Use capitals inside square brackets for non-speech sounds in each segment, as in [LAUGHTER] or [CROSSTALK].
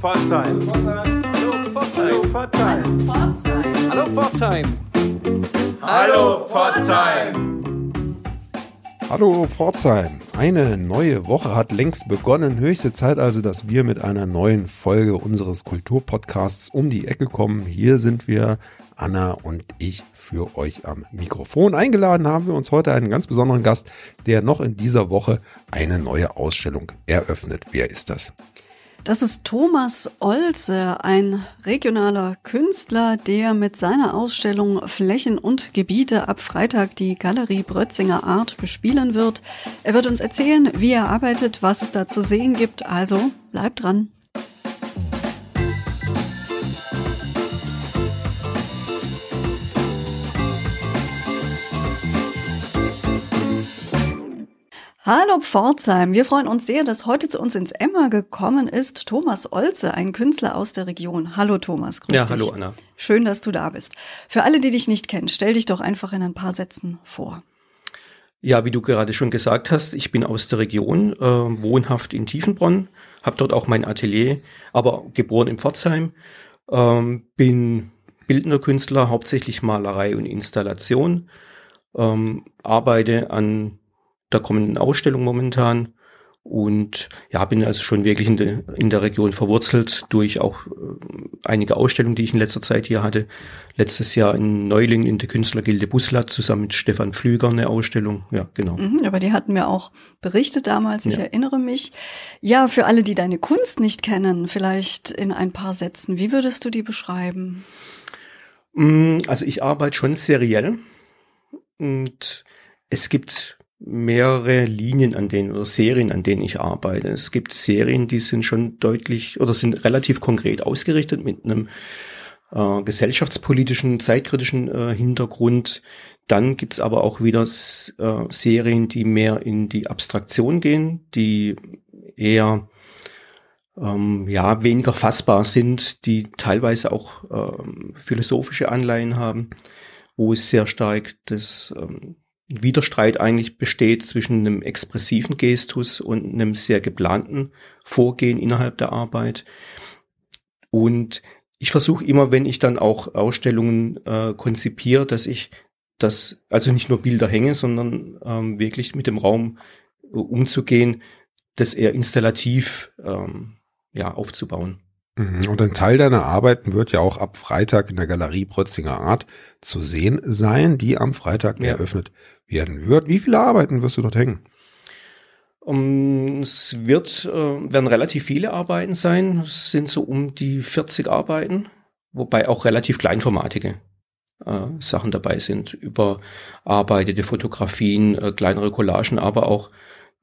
Pforzheim. Hallo Pforzheim. Hallo Pforzheim. Hallo Pforzheim. Hallo Pforzheim. Eine neue Woche hat längst begonnen. Höchste Zeit also, dass wir mit einer neuen Folge unseres Kulturpodcasts um die Ecke kommen. Hier sind wir, Anna und ich, für euch am Mikrofon. Eingeladen haben wir uns heute einen ganz besonderen Gast, der noch in dieser Woche eine neue Ausstellung eröffnet. Wer ist das? Das ist Thomas Olze, ein regionaler Künstler, der mit seiner Ausstellung Flächen und Gebiete ab Freitag die Galerie Brötzinger Art bespielen wird. Er wird uns erzählen, wie er arbeitet, was es da zu sehen gibt. Also bleibt dran. Hallo Pforzheim, wir freuen uns sehr, dass heute zu uns ins Emma gekommen ist Thomas Olze, ein Künstler aus der Region. Hallo Thomas, grüß ja, dich. Ja, hallo Anna. Schön, dass du da bist. Für alle, die dich nicht kennen, stell dich doch einfach in ein paar Sätzen vor. Ja, wie du gerade schon gesagt hast, ich bin aus der Region, äh, wohnhaft in Tiefenbronn, habe dort auch mein Atelier, aber geboren in Pforzheim, ähm, bin bildender Künstler, hauptsächlich Malerei und Installation, ähm, arbeite an der kommenden Ausstellung momentan. Und ja, bin also schon wirklich in, de, in der Region verwurzelt durch auch äh, einige Ausstellungen, die ich in letzter Zeit hier hatte. Letztes Jahr in Neuling in der Künstlergilde Buslat zusammen mit Stefan Pflüger eine Ausstellung. Ja, genau. Mhm, aber die hatten wir auch berichtet damals, ich ja. erinnere mich. Ja, für alle, die deine Kunst nicht kennen, vielleicht in ein paar Sätzen, wie würdest du die beschreiben? Mm, also ich arbeite schon seriell und es gibt mehrere Linien, an denen oder Serien, an denen ich arbeite. Es gibt Serien, die sind schon deutlich oder sind relativ konkret ausgerichtet mit einem äh, gesellschaftspolitischen, zeitkritischen äh, Hintergrund. Dann gibt's aber auch wieder äh, Serien, die mehr in die Abstraktion gehen, die eher ähm, ja weniger fassbar sind, die teilweise auch ähm, philosophische Anleihen haben, wo es sehr stark das ähm, Widerstreit eigentlich besteht zwischen einem expressiven Gestus und einem sehr geplanten Vorgehen innerhalb der Arbeit. Und ich versuche immer, wenn ich dann auch Ausstellungen äh, konzipiere, dass ich das, also nicht nur Bilder hänge, sondern ähm, wirklich mit dem Raum äh, umzugehen, das eher installativ ähm, ja, aufzubauen. Mhm. Und ein Teil deiner Arbeiten wird ja auch ab Freitag in der Galerie Protzinger Art zu sehen sein, die am Freitag ja. eröffnet werden wird. Wie viele Arbeiten wirst du dort hängen? Um, es wird, äh, werden relativ viele Arbeiten sein. Es sind so um die 40 Arbeiten, wobei auch relativ kleinformatige äh, Sachen dabei sind. Überarbeitete Fotografien, äh, kleinere Collagen, aber auch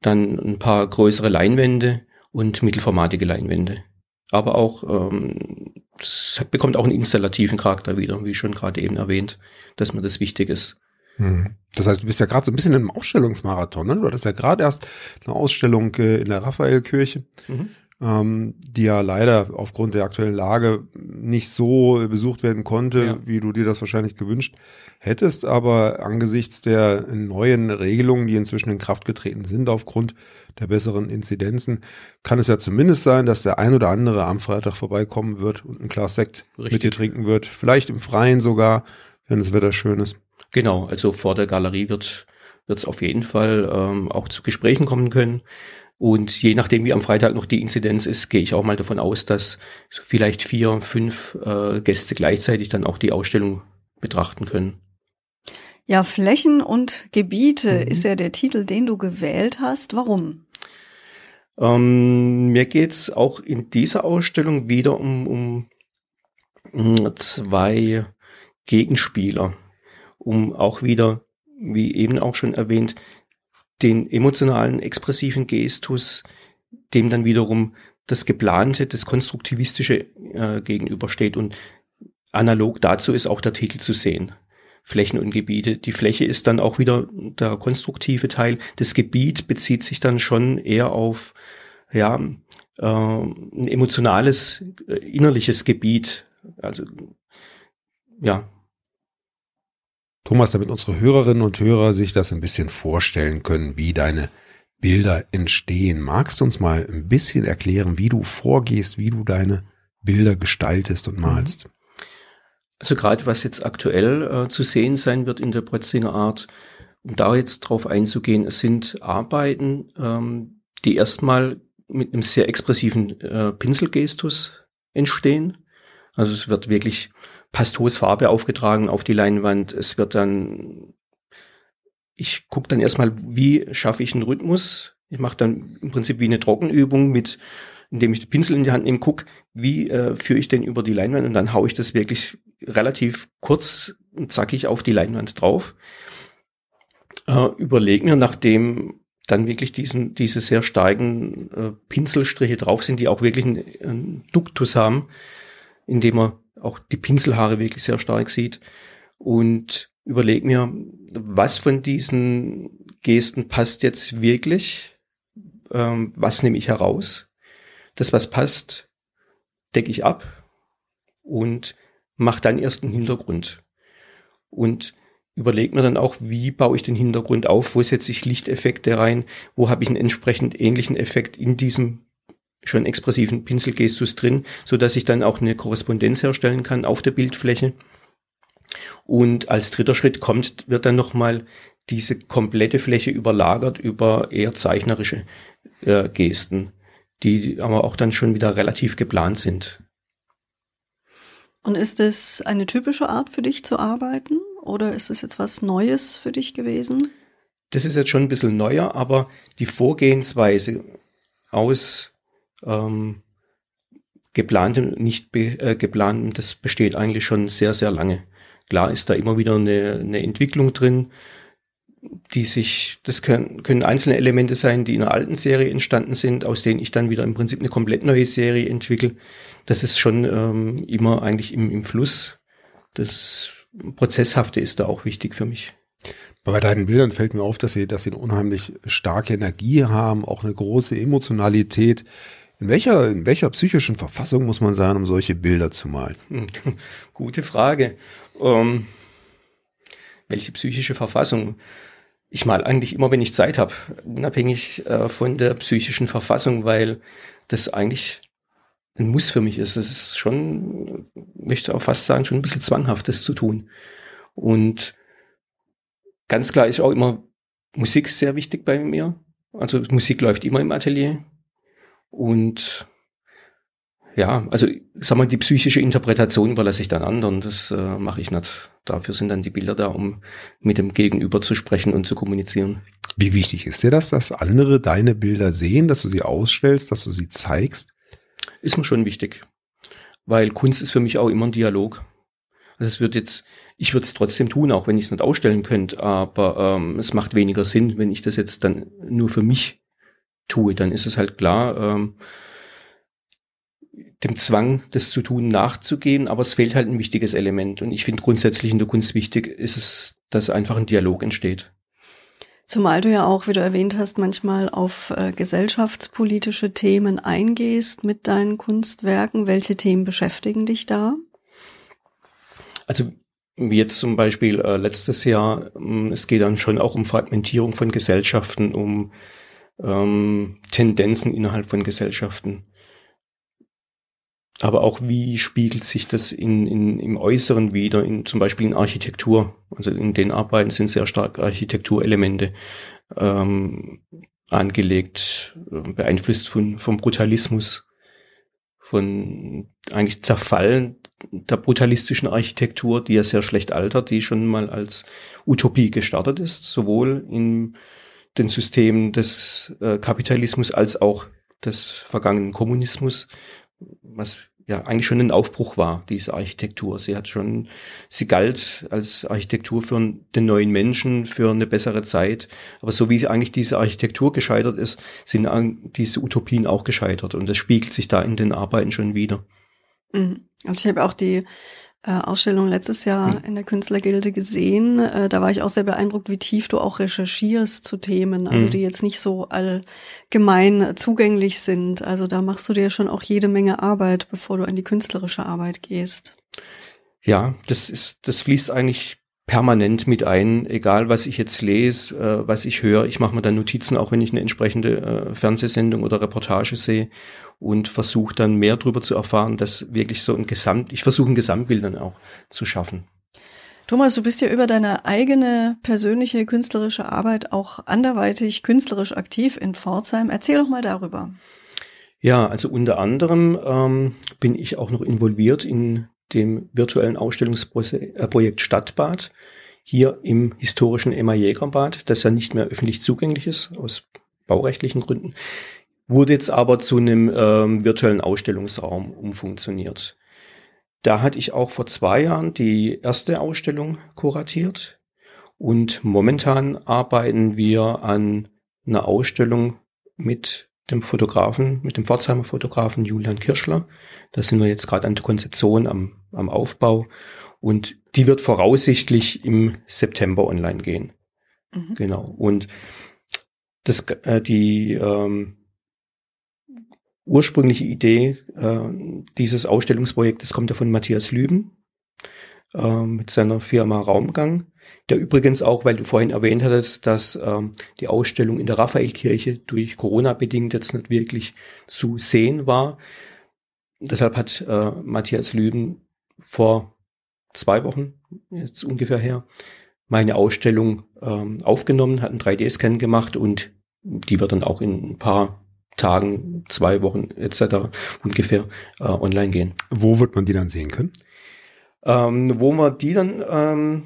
dann ein paar größere Leinwände und mittelformatige Leinwände. Aber auch, ähm, es bekommt auch einen installativen Charakter wieder, wie schon gerade eben erwähnt, dass mir das wichtig ist. Hm. Das heißt, du bist ja gerade so ein bisschen im Ausstellungsmarathon. Ne? Du hattest ja gerade erst eine Ausstellung äh, in der Raphaelkirche, mhm. ähm, die ja leider aufgrund der aktuellen Lage nicht so besucht werden konnte, ja. wie du dir das wahrscheinlich gewünscht hättest. Aber angesichts der neuen Regelungen, die inzwischen in Kraft getreten sind aufgrund der besseren Inzidenzen, kann es ja zumindest sein, dass der ein oder andere am Freitag vorbeikommen wird und ein Glas Sekt Richtig. mit dir trinken wird. Vielleicht im Freien sogar, wenn das Wetter schön ist. Genau, also vor der Galerie wird wird es auf jeden Fall ähm, auch zu Gesprächen kommen können. Und je nachdem, wie am Freitag noch die Inzidenz ist, gehe ich auch mal davon aus, dass vielleicht vier, fünf äh, Gäste gleichzeitig dann auch die Ausstellung betrachten können. Ja, Flächen und Gebiete mhm. ist ja der Titel, den du gewählt hast. Warum? Ähm, mir geht's auch in dieser Ausstellung wieder um, um, um zwei Gegenspieler um auch wieder, wie eben auch schon erwähnt, den emotionalen, expressiven Gestus, dem dann wiederum das Geplante, das Konstruktivistische äh, gegenübersteht. Und analog dazu ist auch der Titel zu sehen. Flächen und Gebiete. Die Fläche ist dann auch wieder der konstruktive Teil. Das Gebiet bezieht sich dann schon eher auf ja, äh, ein emotionales, äh, innerliches Gebiet. Also ja, Thomas, damit unsere Hörerinnen und Hörer sich das ein bisschen vorstellen können, wie deine Bilder entstehen. Magst du uns mal ein bisschen erklären, wie du vorgehst, wie du deine Bilder gestaltest und malst? Also gerade was jetzt aktuell äh, zu sehen sein wird in der Brötzinger Art, um da jetzt drauf einzugehen, es sind Arbeiten, ähm, die erstmal mit einem sehr expressiven äh, Pinselgestus entstehen. Also es wird wirklich Pastosfarbe aufgetragen auf die Leinwand. Es wird dann, ich gucke dann erstmal, wie schaffe ich einen Rhythmus. Ich mache dann im Prinzip wie eine Trockenübung mit, indem ich den Pinsel in die Hand nehme, guck, wie äh, führe ich den über die Leinwand und dann haue ich das wirklich relativ kurz und zackig auf die Leinwand drauf. Äh, überleg mir, nachdem dann wirklich diesen, diese sehr starken äh, Pinselstriche drauf sind, die auch wirklich einen, einen Duktus haben, indem man auch die Pinselhaare wirklich sehr stark sieht. Und überleg mir, was von diesen Gesten passt jetzt wirklich, ähm, was nehme ich heraus. Das, was passt, decke ich ab und mache dann erst einen Hintergrund. Und überlege mir dann auch, wie baue ich den Hintergrund auf, wo setze ich Lichteffekte rein, wo habe ich einen entsprechend ähnlichen Effekt in diesem schon expressiven Pinselgestus drin, so dass ich dann auch eine Korrespondenz herstellen kann auf der Bildfläche. Und als dritter Schritt kommt, wird dann nochmal diese komplette Fläche überlagert über eher zeichnerische äh, Gesten, die aber auch dann schon wieder relativ geplant sind. Und ist es eine typische Art für dich zu arbeiten? Oder ist es jetzt was Neues für dich gewesen? Das ist jetzt schon ein bisschen neuer, aber die Vorgehensweise aus ähm, geplantem, nicht be, äh, geplantem, das besteht eigentlich schon sehr, sehr lange. Klar ist da immer wieder eine, eine Entwicklung drin, die sich, das können, können einzelne Elemente sein, die in einer alten Serie entstanden sind, aus denen ich dann wieder im Prinzip eine komplett neue Serie entwickle. Das ist schon ähm, immer eigentlich im, im Fluss. Das Prozesshafte ist da auch wichtig für mich. Bei deinen Bildern fällt mir auf, dass sie, dass sie eine unheimlich starke Energie haben, auch eine große Emotionalität. In welcher, in welcher psychischen Verfassung muss man sein, um solche Bilder zu malen? [LAUGHS] Gute Frage. Ähm, welche psychische Verfassung? Ich mal eigentlich immer, wenn ich Zeit habe, unabhängig äh, von der psychischen Verfassung, weil das eigentlich ein Muss für mich ist. Das ist schon, möchte auch fast sagen, schon ein bisschen zwanghaft, das zu tun. Und ganz klar ist auch immer Musik sehr wichtig bei mir. Also Musik läuft immer im Atelier. Und ja, also sag mal, die psychische Interpretation überlasse ich dann anderen. Das äh, mache ich nicht. Dafür sind dann die Bilder da, um mit dem Gegenüber zu sprechen und zu kommunizieren. Wie wichtig ist dir das, dass andere deine Bilder sehen, dass du sie ausstellst, dass du sie zeigst? Ist mir schon wichtig. Weil Kunst ist für mich auch immer ein Dialog. Also es wird jetzt, ich würde es trotzdem tun, auch wenn ich es nicht ausstellen könnte, aber ähm, es macht weniger Sinn, wenn ich das jetzt dann nur für mich tue. Dann ist es halt klar, ähm, dem Zwang, das zu tun, nachzugehen, aber es fehlt halt ein wichtiges Element. Und ich finde grundsätzlich in der Kunst wichtig ist es, dass einfach ein Dialog entsteht. Zumal du ja auch, wie du erwähnt hast, manchmal auf äh, gesellschaftspolitische Themen eingehst mit deinen Kunstwerken. Welche Themen beschäftigen dich da? Also wie jetzt zum Beispiel äh, letztes Jahr, äh, es geht dann schon auch um Fragmentierung von Gesellschaften, um ähm, Tendenzen innerhalb von Gesellschaften. Aber auch wie spiegelt sich das in, in, im Äußeren wieder, in, zum Beispiel in Architektur. Also in den Arbeiten sind sehr stark Architekturelemente ähm, angelegt, äh, beeinflusst von, vom Brutalismus, von eigentlich Zerfallen der brutalistischen Architektur, die ja sehr schlecht altert, die schon mal als Utopie gestartet ist, sowohl in den Systemen des äh, Kapitalismus als auch des vergangenen Kommunismus, was ja eigentlich schon ein Aufbruch war, diese Architektur. Sie hat schon, sie galt als Architektur für den neuen Menschen, für eine bessere Zeit. Aber so wie eigentlich diese Architektur gescheitert ist, sind diese Utopien auch gescheitert. Und das spiegelt sich da in den Arbeiten schon wieder. Mhm. Also ich habe auch die Ausstellung letztes Jahr hm. in der Künstlergilde gesehen. Äh, da war ich auch sehr beeindruckt, wie tief du auch recherchierst zu Themen, also hm. die jetzt nicht so allgemein zugänglich sind. Also da machst du dir schon auch jede Menge Arbeit, bevor du an die künstlerische Arbeit gehst. Ja, das ist, das fließt eigentlich permanent mit ein, egal was ich jetzt lese, äh, was ich höre. Ich mache mir dann Notizen, auch wenn ich eine entsprechende äh, Fernsehsendung oder Reportage sehe und versuche dann mehr darüber zu erfahren, dass wirklich so ein Gesamt, ich versuche ein Gesamtbild dann auch zu schaffen. Thomas, du bist ja über deine eigene persönliche künstlerische Arbeit auch anderweitig künstlerisch aktiv in Pforzheim. Erzähl doch mal darüber. Ja, also unter anderem ähm, bin ich auch noch involviert in dem virtuellen Ausstellungsprojekt Stadtbad hier im historischen Emma Jägerbad, das ja nicht mehr öffentlich zugänglich ist, aus baurechtlichen Gründen, wurde jetzt aber zu einem ähm, virtuellen Ausstellungsraum umfunktioniert. Da hatte ich auch vor zwei Jahren die erste Ausstellung kuratiert und momentan arbeiten wir an einer Ausstellung mit dem Fotografen, mit dem Pforzheimer Fotografen Julian Kirschler. Da sind wir jetzt gerade an der Konzeption, am, am Aufbau und die wird voraussichtlich im September online gehen. Mhm. Genau. Und das, äh, die ähm, ursprüngliche Idee äh, dieses Ausstellungsprojektes kommt ja von Matthias Lüben äh, mit seiner Firma Raumgang, der übrigens auch, weil du vorhin erwähnt hattest, dass ähm, die Ausstellung in der Raphaelkirche durch Corona bedingt jetzt nicht wirklich zu sehen war. Deshalb hat äh, Matthias Lüben vor zwei Wochen, jetzt ungefähr her, meine Ausstellung ähm, aufgenommen, hat einen 3D-Scan gemacht und die wird dann auch in ein paar Tagen, zwei Wochen etc. ungefähr äh, online gehen. Wo wird man die dann sehen können? Ähm, wo man die dann, ähm,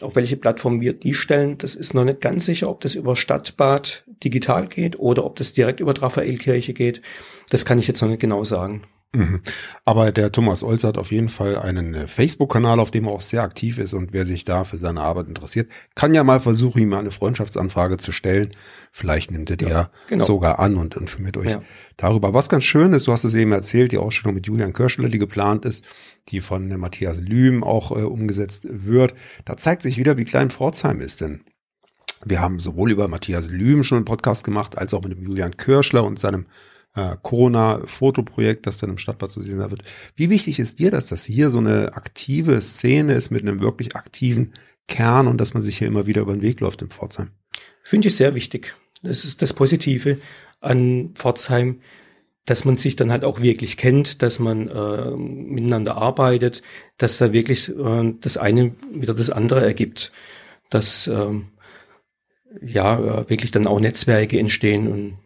auf welche Plattform wir die stellen, das ist noch nicht ganz sicher, ob das über Stadtbad digital geht oder ob das direkt über Raphaelkirche geht. Das kann ich jetzt noch nicht genau sagen. Mhm. Aber der Thomas Olz hat auf jeden Fall einen äh, Facebook-Kanal, auf dem er auch sehr aktiv ist und wer sich da für seine Arbeit interessiert, kann ja mal versuchen, ihm eine Freundschaftsanfrage zu stellen. Vielleicht nimmt er die ja, genau. sogar an und informiert euch ja. darüber. Was ganz schön ist, du hast es eben erzählt, die Ausstellung mit Julian Kirschler, die geplant ist, die von Matthias Lühm auch äh, umgesetzt wird. Da zeigt sich wieder, wie klein Pforzheim ist, denn wir haben sowohl über Matthias Lühm schon einen Podcast gemacht, als auch mit dem Julian Kirschler und seinem äh, Corona-Fotoprojekt, das dann im Stadtbad zu sehen wird. Wie wichtig ist dir das, dass hier so eine aktive Szene ist mit einem wirklich aktiven Kern und dass man sich hier immer wieder über den Weg läuft in Pforzheim? Finde ich sehr wichtig. Das ist das Positive an Pforzheim, dass man sich dann halt auch wirklich kennt, dass man äh, miteinander arbeitet, dass da wirklich äh, das eine wieder das andere ergibt, dass ähm, ja äh, wirklich dann auch Netzwerke entstehen und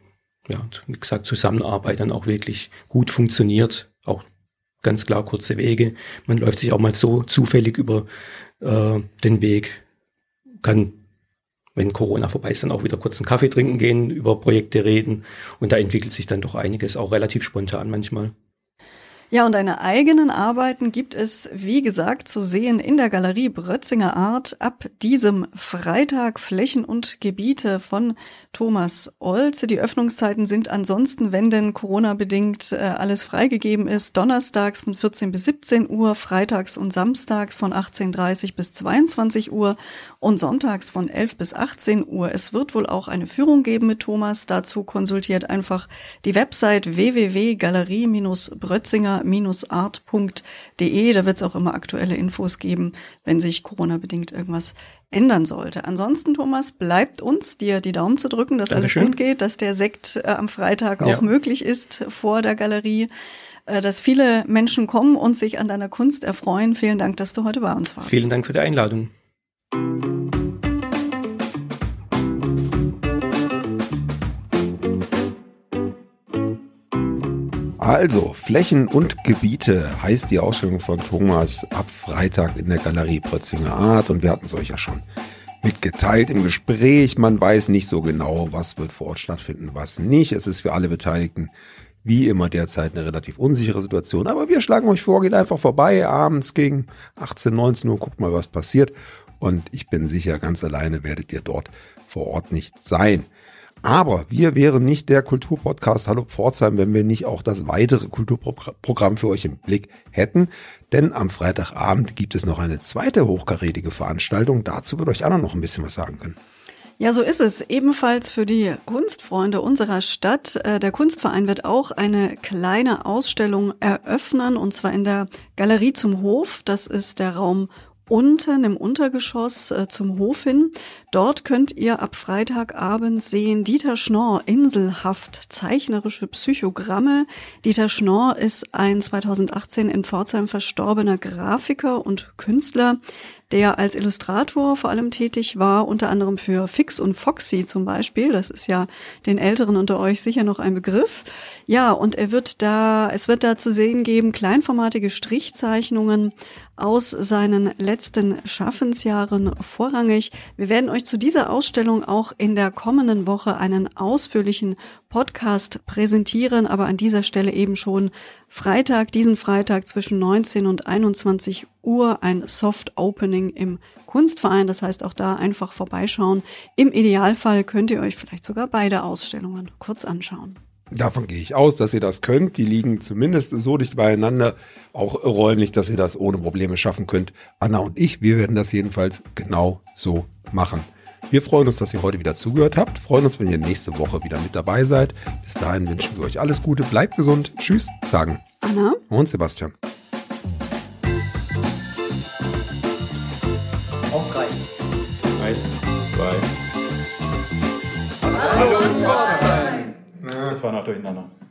ja, wie gesagt, Zusammenarbeit dann auch wirklich gut funktioniert. Auch ganz klar kurze Wege. Man läuft sich auch mal so zufällig über äh, den Weg, kann, wenn Corona vorbei ist, dann auch wieder kurz einen Kaffee trinken gehen, über Projekte reden. Und da entwickelt sich dann doch einiges, auch relativ spontan manchmal. Ja, und deine eigenen Arbeiten gibt es, wie gesagt, zu sehen in der Galerie Brötzinger Art ab diesem Freitag Flächen und Gebiete von Thomas Olze. Die Öffnungszeiten sind ansonsten, wenn denn Corona-bedingt äh, alles freigegeben ist, donnerstags von 14 bis 17 Uhr, freitags und samstags von 18.30 bis 22 Uhr und sonntags von 11 bis 18 Uhr. Es wird wohl auch eine Führung geben mit Thomas. Dazu konsultiert einfach die Website www.galerie-brötzinger corona-art.de. Da wird es auch immer aktuelle Infos geben, wenn sich Corona-bedingt irgendwas ändern sollte. Ansonsten, Thomas, bleibt uns dir die Daumen zu drücken, dass Dankeschön. alles gut geht, dass der Sekt äh, am Freitag ja. auch möglich ist vor der Galerie, äh, dass viele Menschen kommen und sich an deiner Kunst erfreuen. Vielen Dank, dass du heute bei uns warst. Vielen Dank für die Einladung. Also, Flächen und Gebiete heißt die Ausstellung von Thomas ab Freitag in der Galerie Prötzinger Art und wir hatten es euch ja schon mitgeteilt im Gespräch. Man weiß nicht so genau, was wird vor Ort stattfinden, was nicht. Es ist für alle Beteiligten wie immer derzeit eine relativ unsichere Situation. Aber wir schlagen euch vor, geht einfach vorbei abends gegen 18, 19 Uhr, guckt mal, was passiert. Und ich bin sicher, ganz alleine werdet ihr dort vor Ort nicht sein. Aber wir wären nicht der Kulturpodcast Hallo Pforzheim, wenn wir nicht auch das weitere Kulturprogramm für euch im Blick hätten. Denn am Freitagabend gibt es noch eine zweite hochkarätige Veranstaltung. Dazu wird euch Anna noch ein bisschen was sagen können. Ja, so ist es. Ebenfalls für die Kunstfreunde unserer Stadt. Äh, der Kunstverein wird auch eine kleine Ausstellung eröffnen, und zwar in der Galerie zum Hof. Das ist der Raum unten im Untergeschoss äh, zum Hof hin. Dort könnt ihr ab Freitagabend sehen Dieter Schnorr, Inselhaft, zeichnerische Psychogramme. Dieter Schnorr ist ein 2018 in Pforzheim verstorbener Grafiker und Künstler, der als Illustrator vor allem tätig war, unter anderem für Fix und Foxy zum Beispiel. Das ist ja den Älteren unter euch sicher noch ein Begriff. Ja, und er wird da, es wird da zu sehen geben, kleinformatige Strichzeichnungen aus seinen letzten Schaffensjahren vorrangig. Wir werden euch zu dieser Ausstellung auch in der kommenden Woche einen ausführlichen Podcast präsentieren, aber an dieser Stelle eben schon Freitag, diesen Freitag zwischen 19 und 21 Uhr ein Soft Opening im Kunstverein. Das heißt auch da einfach vorbeischauen. Im Idealfall könnt ihr euch vielleicht sogar beide Ausstellungen kurz anschauen. Davon gehe ich aus, dass ihr das könnt. Die liegen zumindest so dicht beieinander, auch räumlich, dass ihr das ohne Probleme schaffen könnt. Anna und ich, wir werden das jedenfalls genau so machen. Wir freuen uns, dass ihr heute wieder zugehört habt. Freuen uns, wenn ihr nächste Woche wieder mit dabei seid. Bis dahin wünschen wir euch alles Gute, bleibt gesund. Tschüss, sagen Anna und Sebastian. Zwei. Hallo